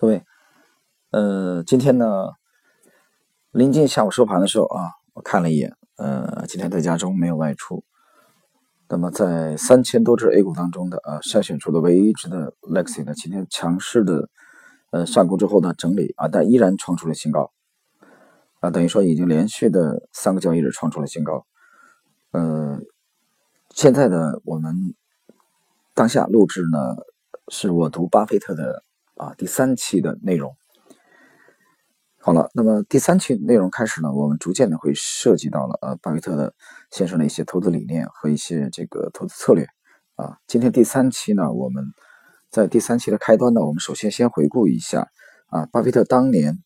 各位，呃，今天呢，临近下午收盘的时候啊，我看了一眼，呃，今天在家中没有外出。那么在三千多只 A 股当中的啊，筛选出的唯一一只的 Lexi 呢，今天强势的呃上攻之后呢整理啊，但依然创出了新高啊，等于说已经连续的三个交易日创出了新高。呃，现在的我们当下录制呢，是我读巴菲特的。啊，第三期的内容好了，那么第三期内容开始呢，我们逐渐的会涉及到了呃巴菲特的先生的一些投资理念和一些这个投资策略啊。今天第三期呢，我们在第三期的开端呢，我们首先先回顾一下啊，巴菲特当年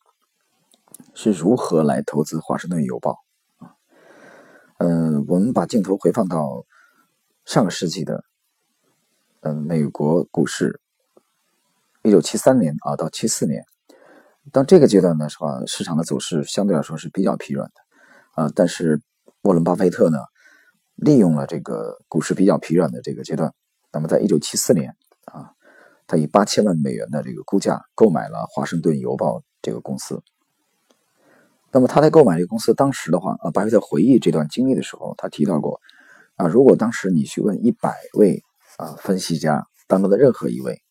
是如何来投资华盛顿邮报啊。嗯，我们把镜头回放到上个世纪的嗯美国股市。一九七三年啊到七四年，当这个阶段呢是吧，市场的走势相对来说是比较疲软的啊。但是沃伦巴菲特呢，利用了这个股市比较疲软的这个阶段，那么在一九七四年啊，他以八千万美元的这个估价购买了华盛顿邮报这个公司。那么他在购买这个公司当时的话啊，巴菲特回忆这段经历的时候，他提到过啊，如果当时你去问一百位啊分析家当中的任何一位。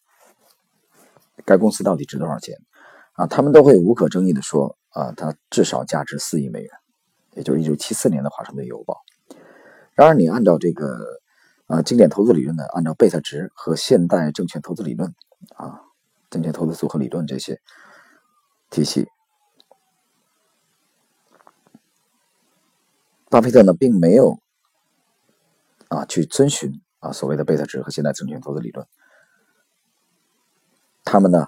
该公司到底值多少钱？啊，他们都会无可争议的说，啊，它至少价值四亿美元，也就是一九七四年的华盛顿邮报。然而，你按照这个，啊，经典投资理论呢，按照贝塔值和现代证券投资理论，啊，证券投资组合理论这些体系，巴菲特呢，并没有啊去遵循啊所谓的贝塔值和现代证券投资理论。他们呢，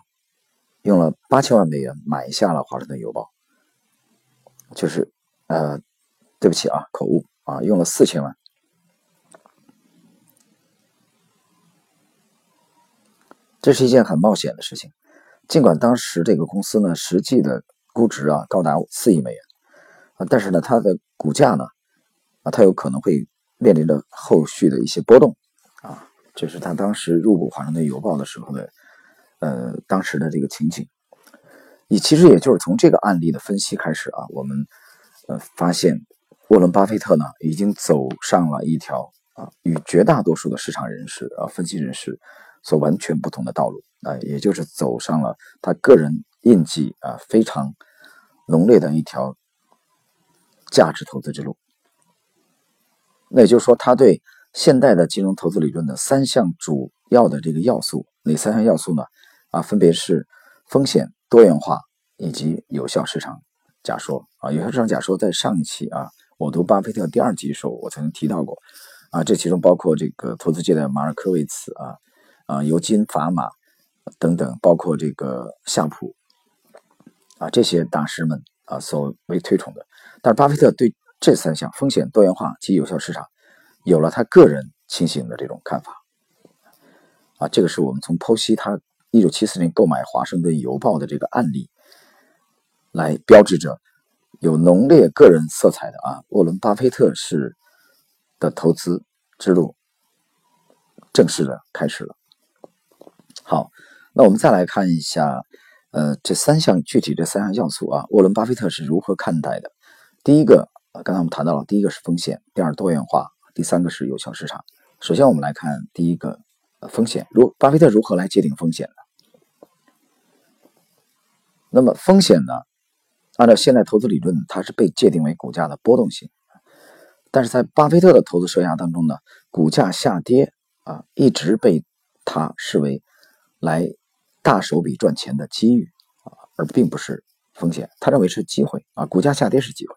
用了八千万美元买下了华盛顿邮报，就是呃，对不起啊，口误啊，用了四千万。这是一件很冒险的事情，尽管当时这个公司呢，实际的估值啊高达四亿美元啊，但是呢，它的股价呢啊，它有可能会面临着后续的一些波动啊，这是他当时入股华盛顿邮报的时候的。呃，当时的这个情景，你其实也就是从这个案例的分析开始啊，我们呃发现沃伦巴菲特呢已经走上了一条啊与绝大多数的市场人士啊分析人士所完全不同的道路啊，也就是走上了他个人印记啊非常浓烈的一条价值投资之路。那也就是说，他对现代的金融投资理论的三项主要的这个要素，哪三项要素呢？啊，分别是风险多元化以及有效市场假说啊。有效市场假说在上一期啊，我读巴菲特第二集的时候，我曾经提到过啊。这其中包括这个投资界的马尔科维茨啊啊，尤金法马等等，包括这个夏普啊这些大师们啊所为推崇的。但是巴菲特对这三项风险多元化及有效市场有了他个人清醒的这种看法啊。这个是我们从剖析他。一九七四年购买《华盛顿邮报》的这个案例，来标志着有浓烈个人色彩的啊，沃伦·巴菲特式的投资之路正式的开始了。好，那我们再来看一下，呃，这三项具体这三项要素啊，沃伦·巴菲特是如何看待的？第一个，刚才我们谈到了，第一个是风险，第二多元化，第三个是有效市场。首先，我们来看第一个，风险。如巴菲特如何来界定风险呢？那么风险呢？按照现代投资理论，它是被界定为股价的波动性。但是在巴菲特的投资生涯当中呢，股价下跌啊，一直被他视为来大手笔赚钱的机遇啊，而并不是风险。他认为是机会啊，股价下跌是机会，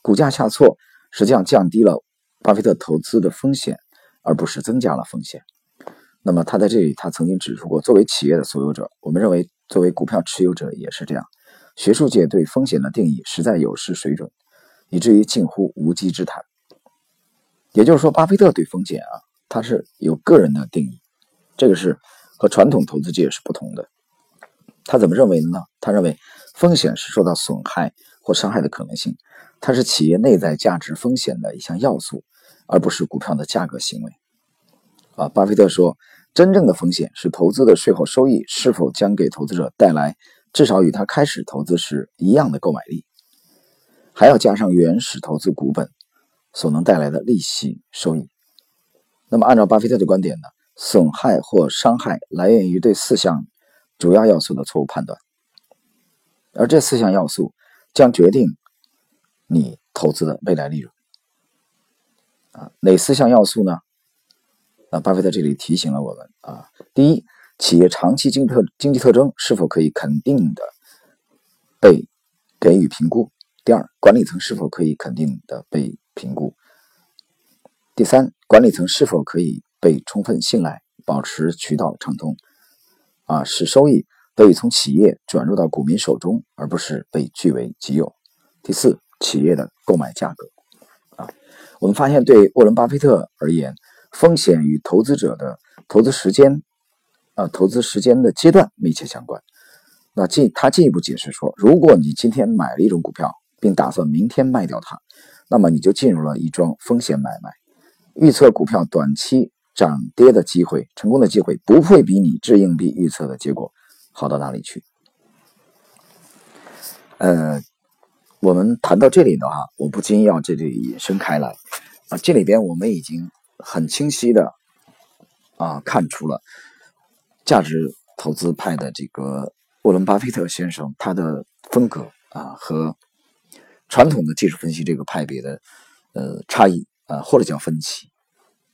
股价下挫实际上降低了巴菲特投资的风险，而不是增加了风险。那么他在这里，他曾经指出过，作为企业的所有者，我们认为。作为股票持有者也是这样，学术界对风险的定义实在有失水准，以至于近乎无稽之谈。也就是说，巴菲特对风险啊，他是有个人的定义，这个是和传统投资界是不同的。他怎么认为的呢？他认为风险是受到损害或伤害的可能性，它是企业内在价值风险的一项要素，而不是股票的价格行为。啊，巴菲特说，真正的风险是投资的税后收益是否将给投资者带来至少与他开始投资时一样的购买力，还要加上原始投资股本所能带来的利息收益。那么，按照巴菲特的观点呢，损害或伤害来源于对四项主要要素的错误判断，而这四项要素将决定你投资的未来利润。啊，哪四项要素呢？那，巴菲特这里提醒了我们啊，第一，企业长期经特经济特征是否可以肯定的被给予评估；第二，管理层是否可以肯定的被评估；第三，管理层是否可以被充分信赖，保持渠道畅通，啊，使收益得以从企业转入到股民手中，而不是被据为己有；第四，企业的购买价格。啊，我们发现对沃伦·巴菲特而言。风险与投资者的投资时间，啊，投资时间的阶段密切相关。那进他进一步解释说，如果你今天买了一种股票，并打算明天卖掉它，那么你就进入了一桩风险买卖。预测股票短期涨跌的机会，成功的机会不会比你掷硬币预测的结果好到哪里去。呃，我们谈到这里的话，我不禁要这里引申开来啊，这里边我们已经。很清晰的啊，看出了价值投资派的这个沃伦·巴菲特先生他的风格啊，和传统的技术分析这个派别的呃差异啊，或者叫分歧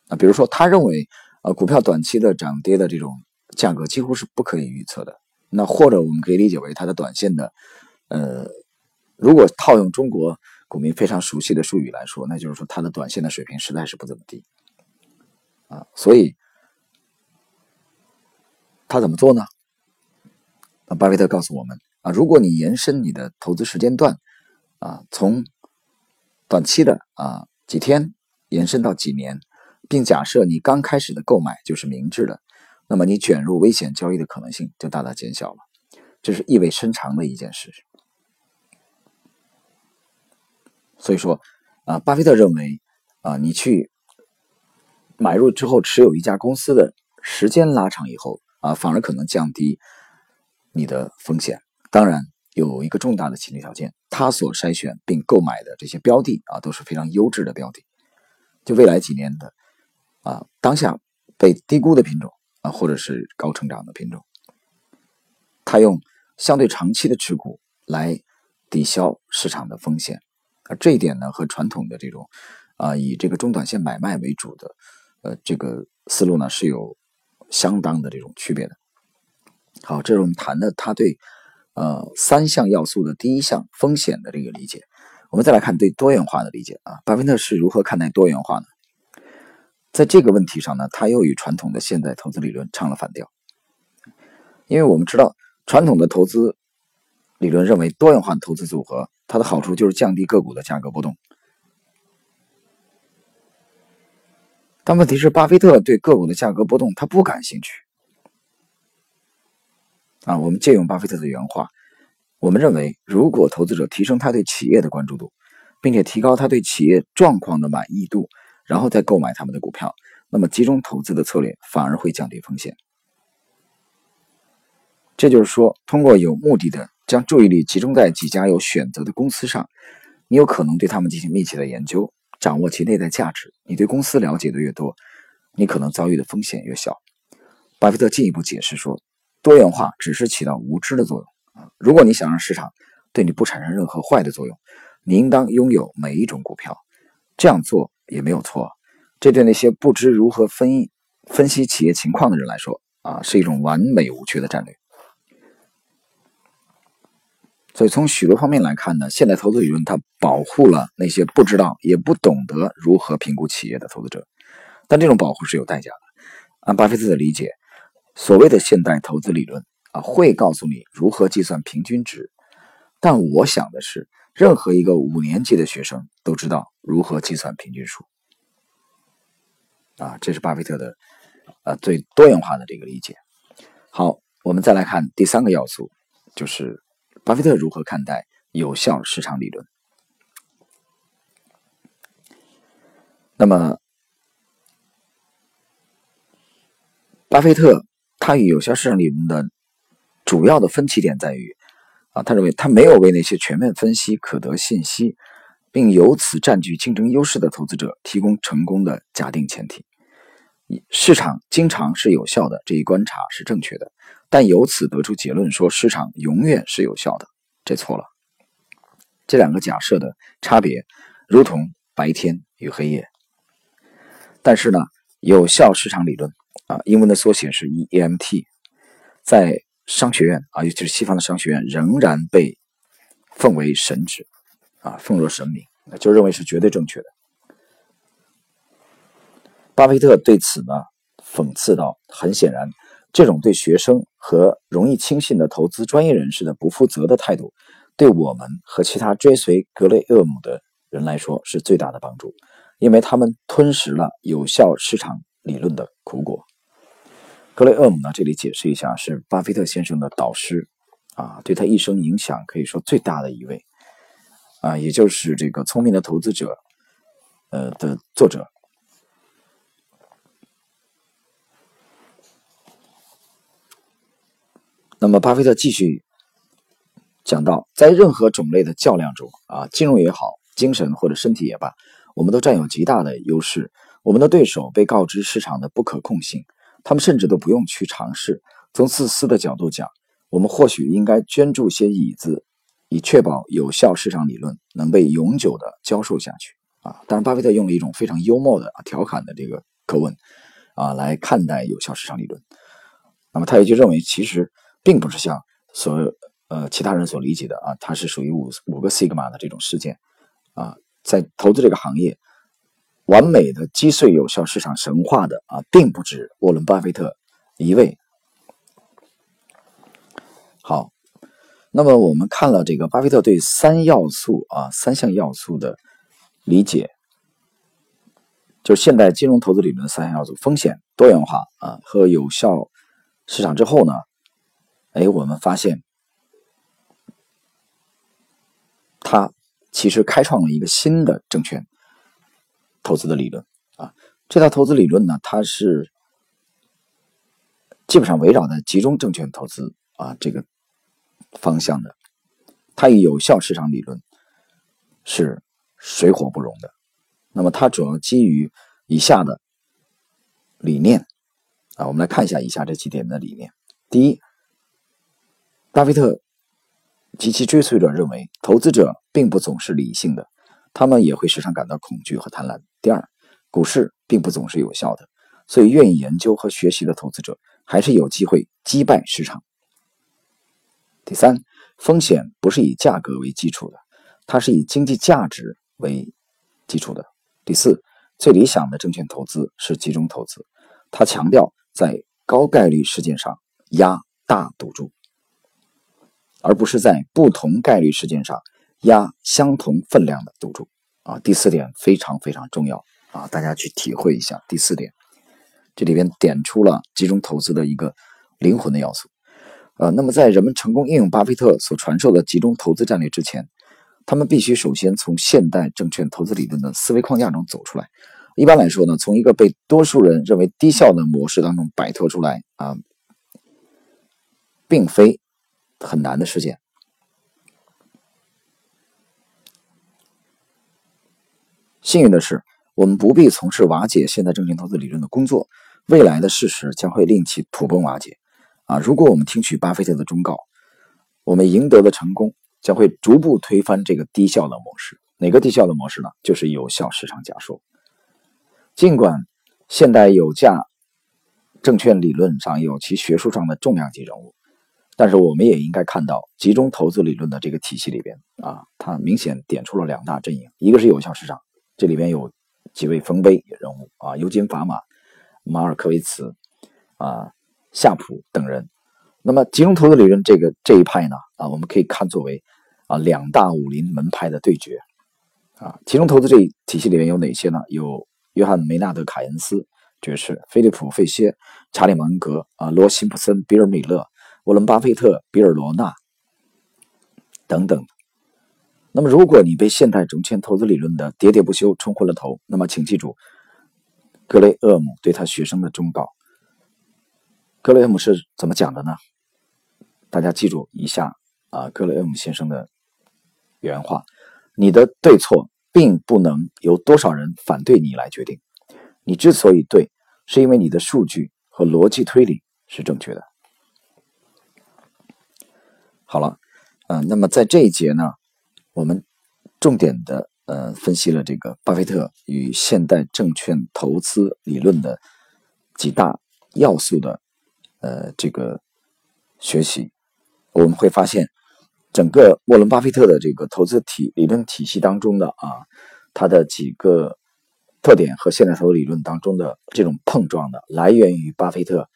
啊。比如说，他认为呃股票短期的涨跌的这种价格几乎是不可以预测的。那或者我们可以理解为他的短线的呃，如果套用中国股民非常熟悉的术语来说，那就是说他的短线的水平实在是不怎么低。啊，所以他怎么做呢？那巴菲特告诉我们啊，如果你延伸你的投资时间段啊，从短期的啊几天延伸到几年，并假设你刚开始的购买就是明智的，那么你卷入危险交易的可能性就大大减小了。这是意味深长的一件事。所以说啊，巴菲特认为啊，你去。买入之后持有一家公司的时间拉长以后啊，反而可能降低你的风险。当然有一个重大的前提条件，他所筛选并购买的这些标的啊都是非常优质的标的，就未来几年的啊当下被低估的品种啊，或者是高成长的品种。他用相对长期的持股来抵消市场的风险啊，这一点呢和传统的这种啊以这个中短线买卖为主的。呃，这个思路呢是有相当的这种区别的。好，这是我们谈的他对呃三项要素的第一项风险的这个理解。我们再来看对多元化的理解啊，巴菲特是如何看待多元化呢？在这个问题上呢，他又与传统的现代投资理论唱了反调。因为我们知道，传统的投资理论认为多元化投资组合，它的好处就是降低个股的价格波动。但问题是，巴菲特对个股的价格波动他不感兴趣。啊，我们借用巴菲特的原话，我们认为，如果投资者提升他对企业的关注度，并且提高他对企业状况的满意度，然后再购买他们的股票，那么集中投资的策略反而会降低风险。这就是说，通过有目的的将注意力集中在几家有选择的公司上，你有可能对他们进行密切的研究。掌握其内在价值，你对公司了解的越多，你可能遭遇的风险越小。巴菲特进一步解释说，多元化只是起到无知的作用啊！如果你想让市场对你不产生任何坏的作用，你应当拥有每一种股票，这样做也没有错。这对那些不知如何分分析企业情况的人来说啊，是一种完美无缺的战略。所以从许多方面来看呢，现代投资理论它保护了那些不知道也不懂得如何评估企业的投资者，但这种保护是有代价的。按巴菲特的理解，所谓的现代投资理论啊，会告诉你如何计算平均值，但我想的是，任何一个五年级的学生都知道如何计算平均数。啊，这是巴菲特的啊最多元化的这个理解。好，我们再来看第三个要素，就是。巴菲特如何看待有效市场理论？那么，巴菲特他与有效市场理论的主要的分歧点在于，啊，他认为他没有为那些全面分析可得信息，并由此占据竞争优势的投资者提供成功的假定前提。市场经常是有效的这一观察是正确的，但由此得出结论说市场永远是有效的，这错了。这两个假设的差别，如同白天与黑夜。但是呢，有效市场理论啊，英文的缩写是 EMT，在商学院啊，尤其是西方的商学院，仍然被奉为神旨啊，奉若神明，就认为是绝对正确的。巴菲特对此呢，讽刺道：“很显然，这种对学生和容易轻信的投资专业人士的不负责的态度，对我们和其他追随格雷厄姆的人来说是最大的帮助。”因为他们吞食了有效市场理论的苦果。格雷厄姆呢，这里解释一下，是巴菲特先生的导师，啊，对他一生影响可以说最大的一位，啊，也就是这个《聪明的投资者》呃的作者。那么，巴菲特继续讲到，在任何种类的较量中，啊，金融也好，精神或者身体也罢。我们都占有极大的优势。我们的对手被告知市场的不可控性，他们甚至都不用去尝试。从自私的角度讲，我们或许应该捐助些椅子，以确保有效市场理论能被永久的教授下去。啊，当然，巴菲特用了一种非常幽默的、调侃的这个口吻，啊来看待有效市场理论。那么，他也就认为，其实并不是像所呃其他人所理解的啊，它是属于五五个 sigma 的这种事件，啊。在投资这个行业，完美的击碎有效市场神话的啊，并不止沃伦·巴菲特一位。好，那么我们看了这个巴菲特对三要素啊三项要素的理解，就是现代金融投资理论的三项要素：风险、多元化啊和有效市场之后呢，哎，我们发现他。其实开创了一个新的证券投资的理论啊，这套投资理论呢，它是基本上围绕在集中证券投资啊这个方向的，它与有效市场理论是水火不容的。那么它主要基于以下的理念啊，我们来看一下以下这几点的理念。第一，巴菲特。及其追随者认为，投资者并不总是理性的，他们也会时常感到恐惧和贪婪。第二，股市并不总是有效的，所以愿意研究和学习的投资者还是有机会击败市场。第三，风险不是以价格为基础的，它是以经济价值为基础的。第四，最理想的证券投资是集中投资，它强调在高概率事件上压大赌注。而不是在不同概率事件上压相同分量的赌注啊！第四点非常非常重要啊！大家去体会一下第四点，这里边点出了集中投资的一个灵魂的要素。呃，那么在人们成功应用巴菲特所传授的集中投资战略之前，他们必须首先从现代证券投资理论的思维框架中走出来。一般来说呢，从一个被多数人认为低效的模式当中摆脱出来啊，并非。很难的事件。幸运的是，我们不必从事瓦解现代证券投资理论的工作。未来的事实将会令其土崩瓦解。啊，如果我们听取巴菲特的忠告，我们赢得的成功将会逐步推翻这个低效的模式。哪个低效的模式呢？就是有效市场假说。尽管现代有价证券理论上有其学术上的重量级人物。但是我们也应该看到，集中投资理论的这个体系里边啊，它明显点出了两大阵营，一个是有效市场，这里边有几位丰碑人物啊，尤金·法马、马尔科维茨、啊夏普等人。那么集中投资理论这个这一派呢，啊，我们可以看作为啊两大武林门派的对决啊。集中投资这一体系里面有哪些呢？有约翰·梅纳德·凯恩斯爵士、菲利普·费歇、查理·芒格啊、罗·辛普森、比尔·米勒。沃伦·巴菲特、比尔·罗纳等等。那么，如果你被现代证券投资理论的喋喋不休冲昏了头，那么请记住格雷厄姆对他学生的忠告：格雷厄姆是怎么讲的呢？大家记住一下啊，格雷厄姆先生的原话：你的对错并不能由多少人反对你来决定，你之所以对，是因为你的数据和逻辑推理是正确的。好了，呃，那么在这一节呢，我们重点的呃分析了这个巴菲特与现代证券投资理论的几大要素的呃这个学习，我们会发现整个沃伦巴菲特的这个投资体理论体系当中的啊，他的几个特点和现代投资理论当中的这种碰撞的，来源于巴菲特。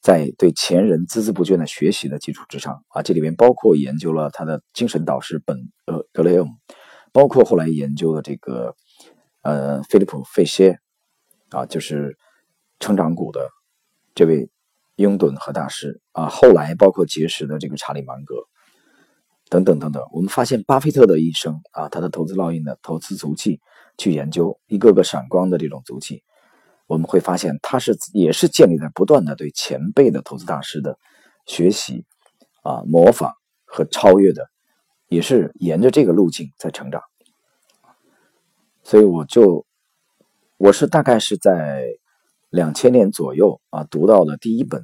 在对前人孜孜不倦的学习的基础之上啊，这里面包括研究了他的精神导师本呃格雷厄姆，包括后来研究的这个呃菲利普费歇啊，就是成长股的这位拥趸和大师啊，后来包括结识的这个查理芒格等等等等，我们发现巴菲特的一生啊，他的投资烙印的投资足迹，去研究一个个闪光的这种足迹。我们会发现，他是也是建立在不断的对前辈的投资大师的学习、啊模仿和超越的，也是沿着这个路径在成长。所以我就我是大概是在两千年左右啊读到的第一本，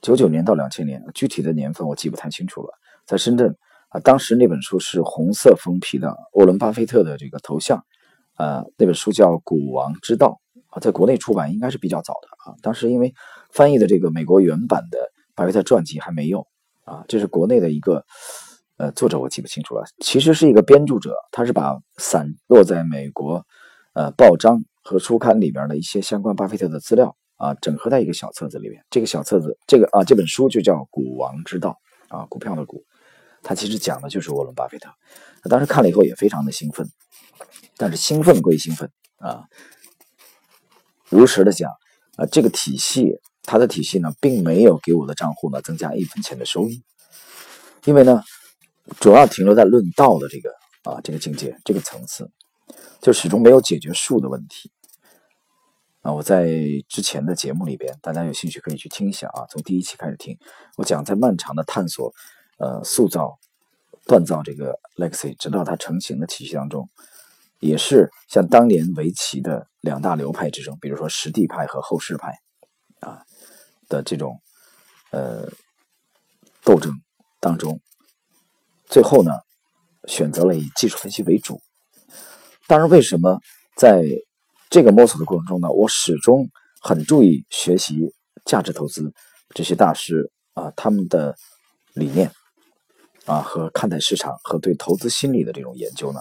九九年到两千年，具体的年份我记不太清楚了。在深圳啊，当时那本书是红色封皮的，沃伦巴菲特的这个头像，呃，那本书叫《股王之道》。啊，在国内出版应该是比较早的啊。当时因为翻译的这个美国原版的巴菲特传记还没有啊，这是国内的一个呃作者，我记不清楚了。其实是一个编著者，他是把散落在美国呃报章和书刊里边的一些相关巴菲特的资料啊，整合在一个小册子里面。这个小册子，这个啊这本书就叫《股王之道》啊，股票的股，他其实讲的就是沃伦巴菲特。当时看了以后也非常的兴奋，但是兴奋归兴奋啊。如实的讲，啊，这个体系，它的体系呢，并没有给我的账户呢增加一分钱的收益，因为呢，主要停留在论道的这个啊这个境界这个层次，就始终没有解决术的问题。啊，我在之前的节目里边，大家有兴趣可以去听一下啊，从第一期开始听，我讲在漫长的探索、呃塑造、锻造这个 Lexi，直到它成型的体系当中。也是像当年围棋的两大流派之争，比如说实地派和后世派，啊的这种呃斗争当中，最后呢选择了以技术分析为主。当然，为什么在这个摸索的过程中呢，我始终很注意学习价值投资这些大师啊他们的理念啊和看待市场和对投资心理的这种研究呢？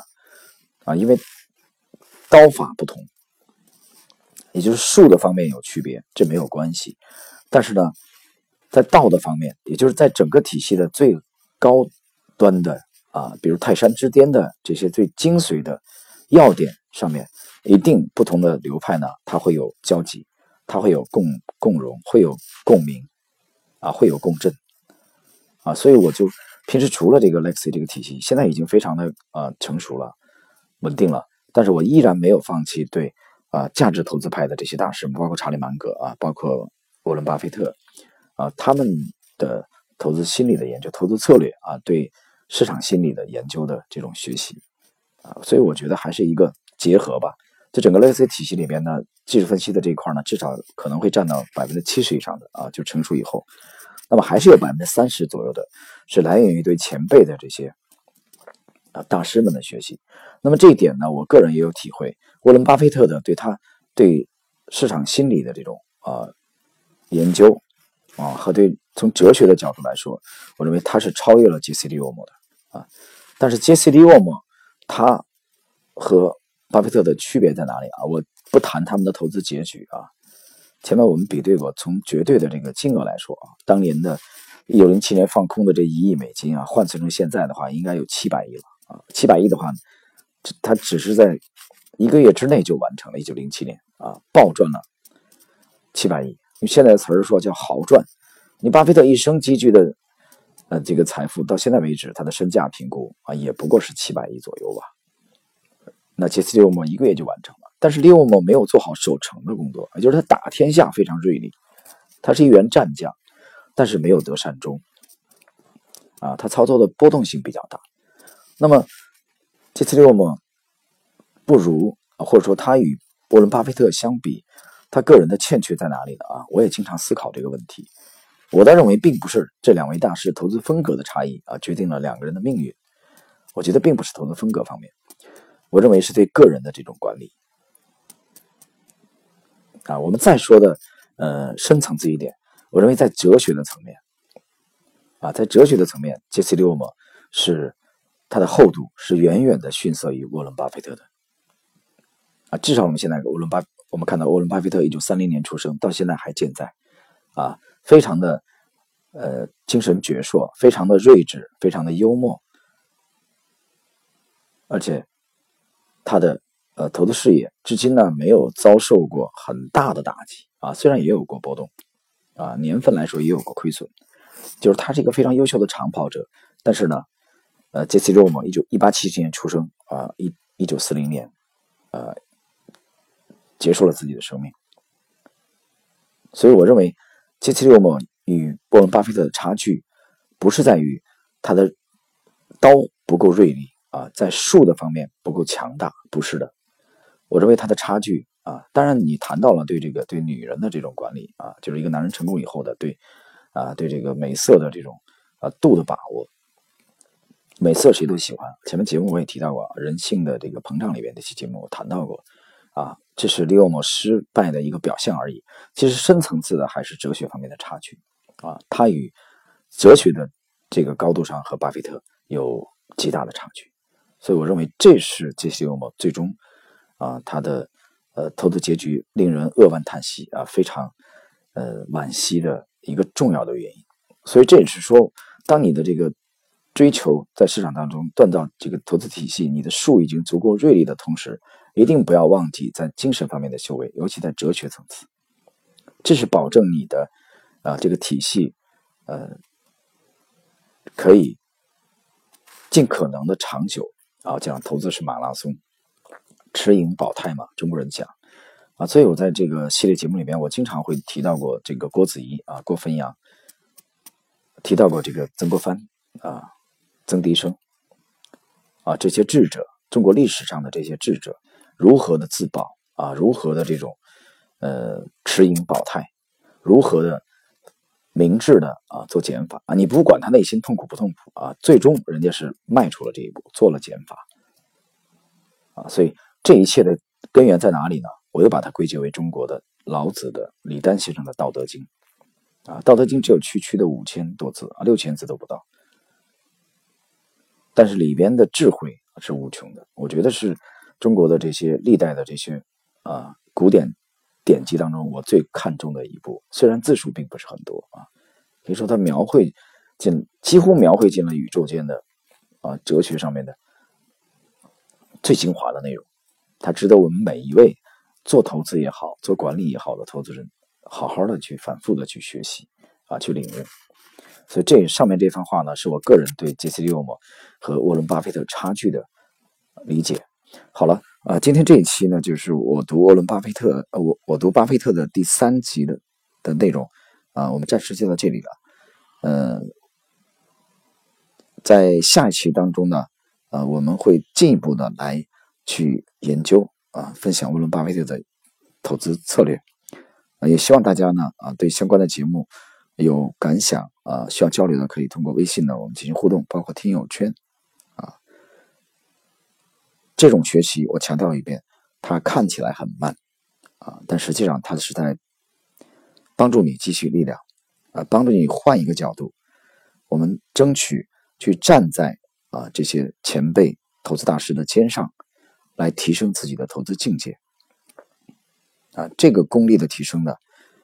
啊，因为刀法不同，也就是术的方面有区别，这没有关系。但是呢，在道的方面，也就是在整个体系的最高端的啊，比如泰山之巅的这些最精髓的要点上面，一定不同的流派呢，它会有交集，它会有共共融，会有共鸣，啊，会有共振，啊，所以我就平时除了这个 Lexi 这个体系，现在已经非常的啊成熟了。稳定了，但是我依然没有放弃对啊价值投资派的这些大师，包括查理芒格啊，包括沃伦巴菲特啊，他们的投资心理的研究、投资策略啊，对市场心理的研究的这种学习啊，所以我觉得还是一个结合吧。在整个类似体系里边呢，技术分析的这一块呢，至少可能会占到百分之七十以上的啊，就成熟以后，那么还是有百分之三十左右的是来源于对前辈的这些。啊，大师们的学习，那么这一点呢，我个人也有体会。沃伦·巴菲特的对他对市场心理的这种啊研究啊，和对从哲学的角度来说，我认为他是超越了杰西·利沃姆的啊。但是杰西·利沃姆他和巴菲特的区别在哪里啊？我不谈他们的投资结局啊。前面我们比对过，从绝对的这个金额来说啊，当年的1907年放空的这一亿美金啊，换算成现在的话，应该有七百亿了。啊，七百亿的话，他只是在一个月之内就完成了。一九零七年啊，暴赚了七百亿。用现在的词儿说叫豪赚。你巴菲特一生积聚的呃这个财富，到现在为止，他的身价评估啊，也不过是七百亿左右吧。那杰斯·利沃莫一个月就完成了，但是利沃莫没有做好守城的工作，也就是他打天下非常锐利，他是一员战将，但是没有得善终。啊，他操作的波动性比较大。那么，这次六么不如，或者说他与沃伦巴菲特相比，他个人的欠缺在哪里呢？啊，我也经常思考这个问题。我倒认为，并不是这两位大师投资风格的差异啊，决定了两个人的命运。我觉得并不是投资风格方面，我认为是对个人的这种管理。啊，我们再说的呃深层次一点，我认为在哲学的层面。啊，在哲学的层面，杰西·利沃姆是他的厚度是远远的逊色于沃伦·巴菲特的。啊，至少我们现在沃伦巴，我们看到沃伦·巴菲特一九三零年出生，到现在还健在，啊，非常的呃精神矍铄，非常的睿智，非常的幽默，而且他的呃投资事业至今呢没有遭受过很大的打击啊，虽然也有过波动，啊，年份来说也有过亏损。就是他是一个非常优秀的长跑者，但是呢，呃，杰西·罗姆一九一八七七年出生啊，一一九四零年，呃，结束了自己的生命。所以我认为，杰西·罗姆与波伦·巴菲特的差距，不是在于他的刀不够锐利啊，在术的方面不够强大，不是的。我认为他的差距啊，当然你谈到了对这个对女人的这种管理啊，就是一个男人成功以后的对。啊，对这个美色的这种啊度的把握，美色谁都喜欢。前面节目我也提到过，人性的这个膨胀里边这期节目我谈到过，啊，这是利奥莫失败的一个表现而已。其实深层次的还是哲学方面的差距啊，他与哲学的这个高度上和巴菲特有极大的差距。所以我认为这是杰西·利奥莫最终啊他的呃投资结局令人扼腕叹息啊，非常呃惋惜的。一个重要的原因，所以这也是说，当你的这个追求在市场当中锻造这个投资体系，你的术已经足够锐利的同时，一定不要忘记在精神方面的修为，尤其在哲学层次，这是保证你的啊这个体系呃可以尽可能的长久啊。讲投资是马拉松，持盈保泰嘛，中国人讲。啊，所以我在这个系列节目里面，我经常会提到过这个郭子仪啊、郭汾阳，提到过这个曾国藩啊、曾迪生啊这些智者，中国历史上的这些智者如何的自保啊，如何的这种呃持盈保泰，如何的明智的啊做减法啊，你不管他内心痛苦不痛苦啊，最终人家是迈出了这一步，做了减法啊，所以这一切的根源在哪里呢？我又把它归结为中国的老子的李丹先生的《道德经》啊，《道德经》只有区区的五千多字啊，六千字都不到，但是里边的智慧是无穷的。我觉得是中国的这些历代的这些啊古典典籍当中，我最看重的一部。虽然字数并不是很多啊，可以说它描绘进几乎描绘进了宇宙间的啊哲学上面的最精华的内容，它值得我们每一位。做投资也好，做管理也好的投资人，好好的去反复的去学习啊，去领悟。所以这上面这番话呢，是我个人对杰西·利奥姆和沃伦·巴菲特差距的理解。好了啊，今天这一期呢，就是我读沃伦·巴菲特，呃，我我读巴菲特的第三集的的内容啊，我们暂时就到这里了。呃，在下一期当中呢，呃，我们会进一步的来去研究。啊，分享沃伦·巴菲特的投资策略啊，也希望大家呢啊对相关的节目有感想啊，需要交流的可以通过微信呢我们进行互动，包括听友圈。这种学习我强调一遍，它看起来很慢啊，但实际上它是在帮助你积蓄力量啊，帮助你换一个角度，我们争取去站在啊这些前辈投资大师的肩上。来提升自己的投资境界，啊，这个功力的提升呢，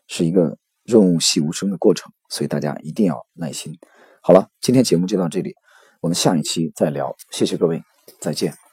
是一个润物细无声的过程，所以大家一定要耐心。好了，今天节目就到这里，我们下一期再聊，谢谢各位，再见。